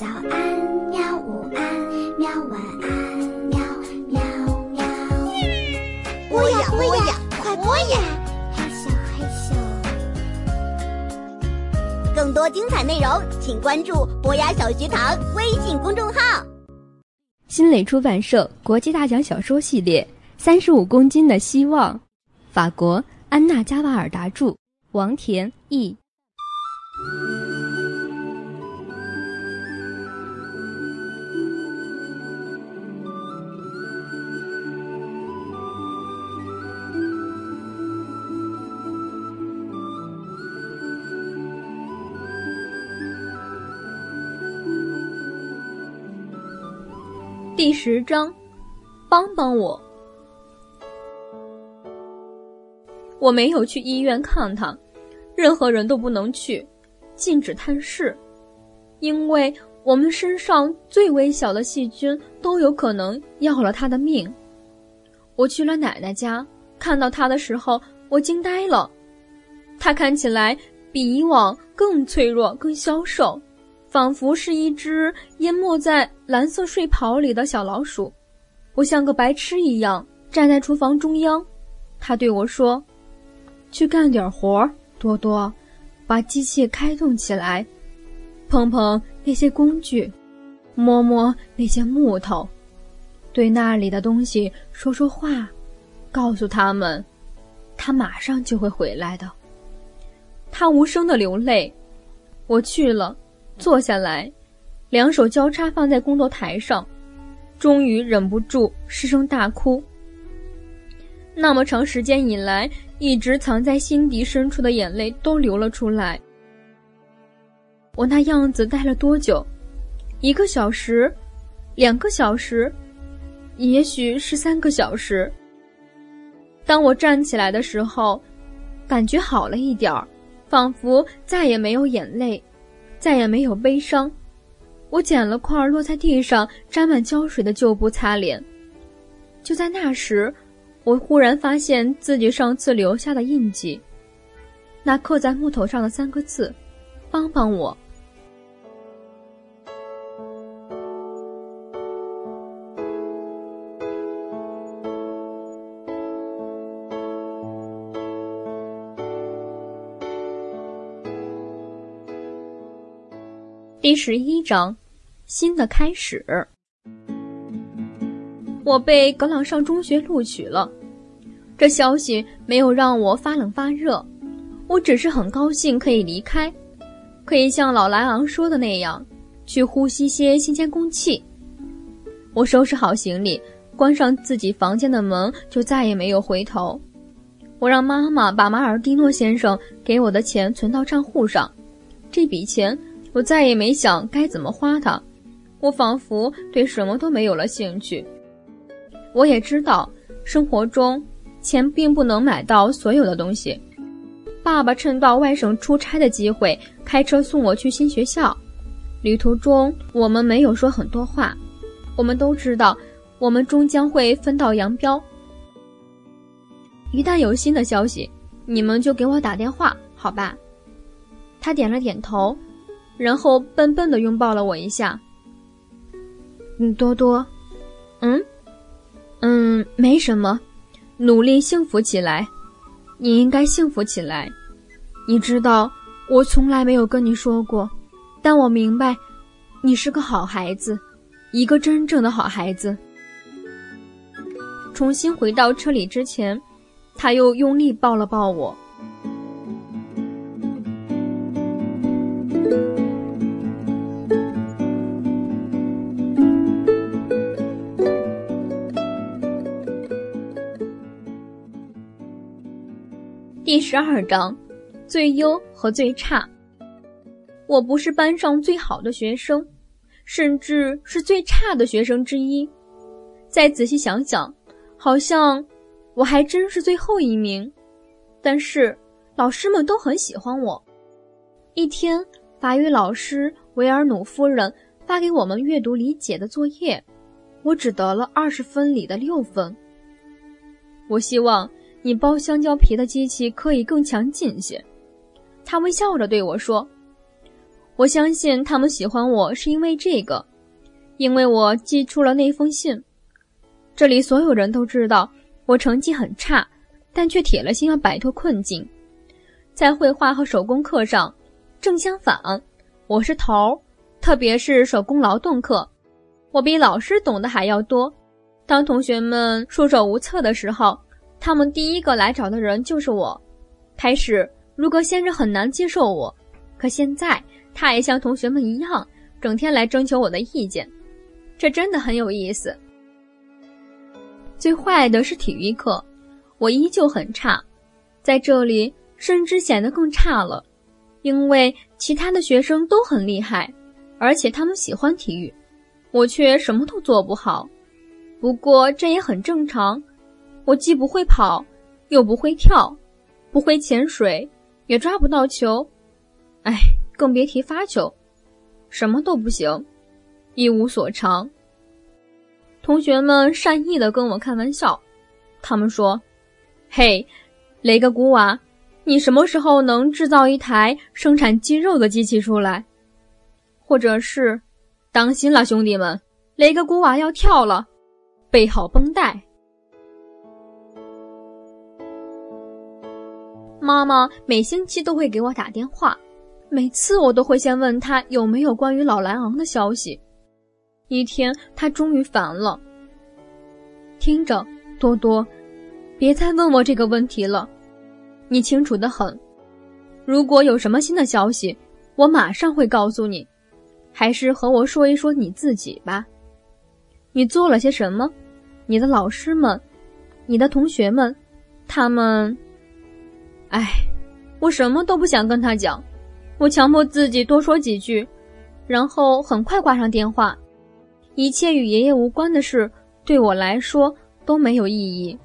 早安，喵！午安，喵！晚安，喵喵喵！播呀播呀，快播呀！害羞害羞。更多精彩内容，请关注博雅小学堂微信公众号。新蕾出版社国际大奖小说系列《三十五公斤的希望》，法国安娜·加瓦尔达著，王田译。第十章，帮帮我！我没有去医院看他，任何人都不能去，禁止探视，因为我们身上最微小的细菌都有可能要了他的命。我去了奶奶家，看到他的时候，我惊呆了，他看起来比以往更脆弱、更消瘦。仿佛是一只淹没在蓝色睡袍里的小老鼠，我像个白痴一样站在厨房中央。他对我说：“去干点活，多多，把机器开动起来，碰碰那些工具，摸摸那些木头，对那里的东西说说话，告诉他们，他马上就会回来的。”他无声的流泪。我去了。坐下来，两手交叉放在工作台上，终于忍不住失声大哭。那么长时间以来，一直藏在心底深处的眼泪都流了出来。我那样子待了多久？一个小时，两个小时，也许是三个小时。当我站起来的时候，感觉好了一点儿，仿佛再也没有眼泪。再也没有悲伤。我捡了块落在地上沾满胶水的旧布擦脸。就在那时，我忽然发现自己上次留下的印记，那刻在木头上的三个字：“帮帮我。”第十一章，新的开始。我被格朗上中学录取了，这消息没有让我发冷发热，我只是很高兴可以离开，可以像老莱昂说的那样，去呼吸些新鲜空气。我收拾好行李，关上自己房间的门，就再也没有回头。我让妈妈把马尔蒂诺先生给我的钱存到账户上，这笔钱。我再也没想该怎么花它，我仿佛对什么都没有了兴趣。我也知道，生活中钱并不能买到所有的东西。爸爸趁到外省出差的机会，开车送我去新学校。旅途中，我们没有说很多话。我们都知道，我们终将会分道扬镳。一旦有新的消息，你们就给我打电话，好吧？他点了点头。然后笨笨的拥抱了我一下。嗯，多多，嗯，嗯，没什么，努力幸福起来，你应该幸福起来。你知道，我从来没有跟你说过，但我明白，你是个好孩子，一个真正的好孩子。重新回到车里之前，他又用力抱了抱我。第十二章，最优和最差。我不是班上最好的学生，甚至是最差的学生之一。再仔细想想，好像我还真是最后一名。但是老师们都很喜欢我。一天，法语老师维尔努夫人发给我们阅读理解的作业，我只得了二十分里的六分。我希望。你剥香蕉皮的机器可以更强劲些，他微笑着对我说：“我相信他们喜欢我是因为这个，因为我寄出了那封信。这里所有人都知道我成绩很差，但却铁了心要摆脱困境。在绘画和手工课上，正相反，我是头儿，特别是手工劳动课，我比老师懂得还要多。当同学们束手无策的时候，他们第一个来找的人就是我。开始，如果先生很难接受我，可现在他也像同学们一样，整天来征求我的意见，这真的很有意思。最坏的是体育课，我依旧很差，在这里甚至显得更差了，因为其他的学生都很厉害，而且他们喜欢体育，我却什么都做不好。不过这也很正常，我既不会跑，又不会跳，不会潜水，也抓不到球，哎，更别提发球，什么都不行，一无所长。同学们善意的跟我开玩笑，他们说：“嘿，雷格古瓦，你什么时候能制造一台生产肌肉的机器出来？”或者是：“当心了，兄弟们，雷格古瓦要跳了，备好绷带。”妈妈每星期都会给我打电话，每次我都会先问他有没有关于老莱昂的消息。一天，他终于烦了。听着，多多，别再问我这个问题了。你清楚的很。如果有什么新的消息，我马上会告诉你。还是和我说一说你自己吧。你做了些什么？你的老师们，你的同学们，他们……唉，我什么都不想跟他讲。我强迫自己多说几句，然后很快挂上电话。一切与爷爷无关的事，对我来说都没有意义。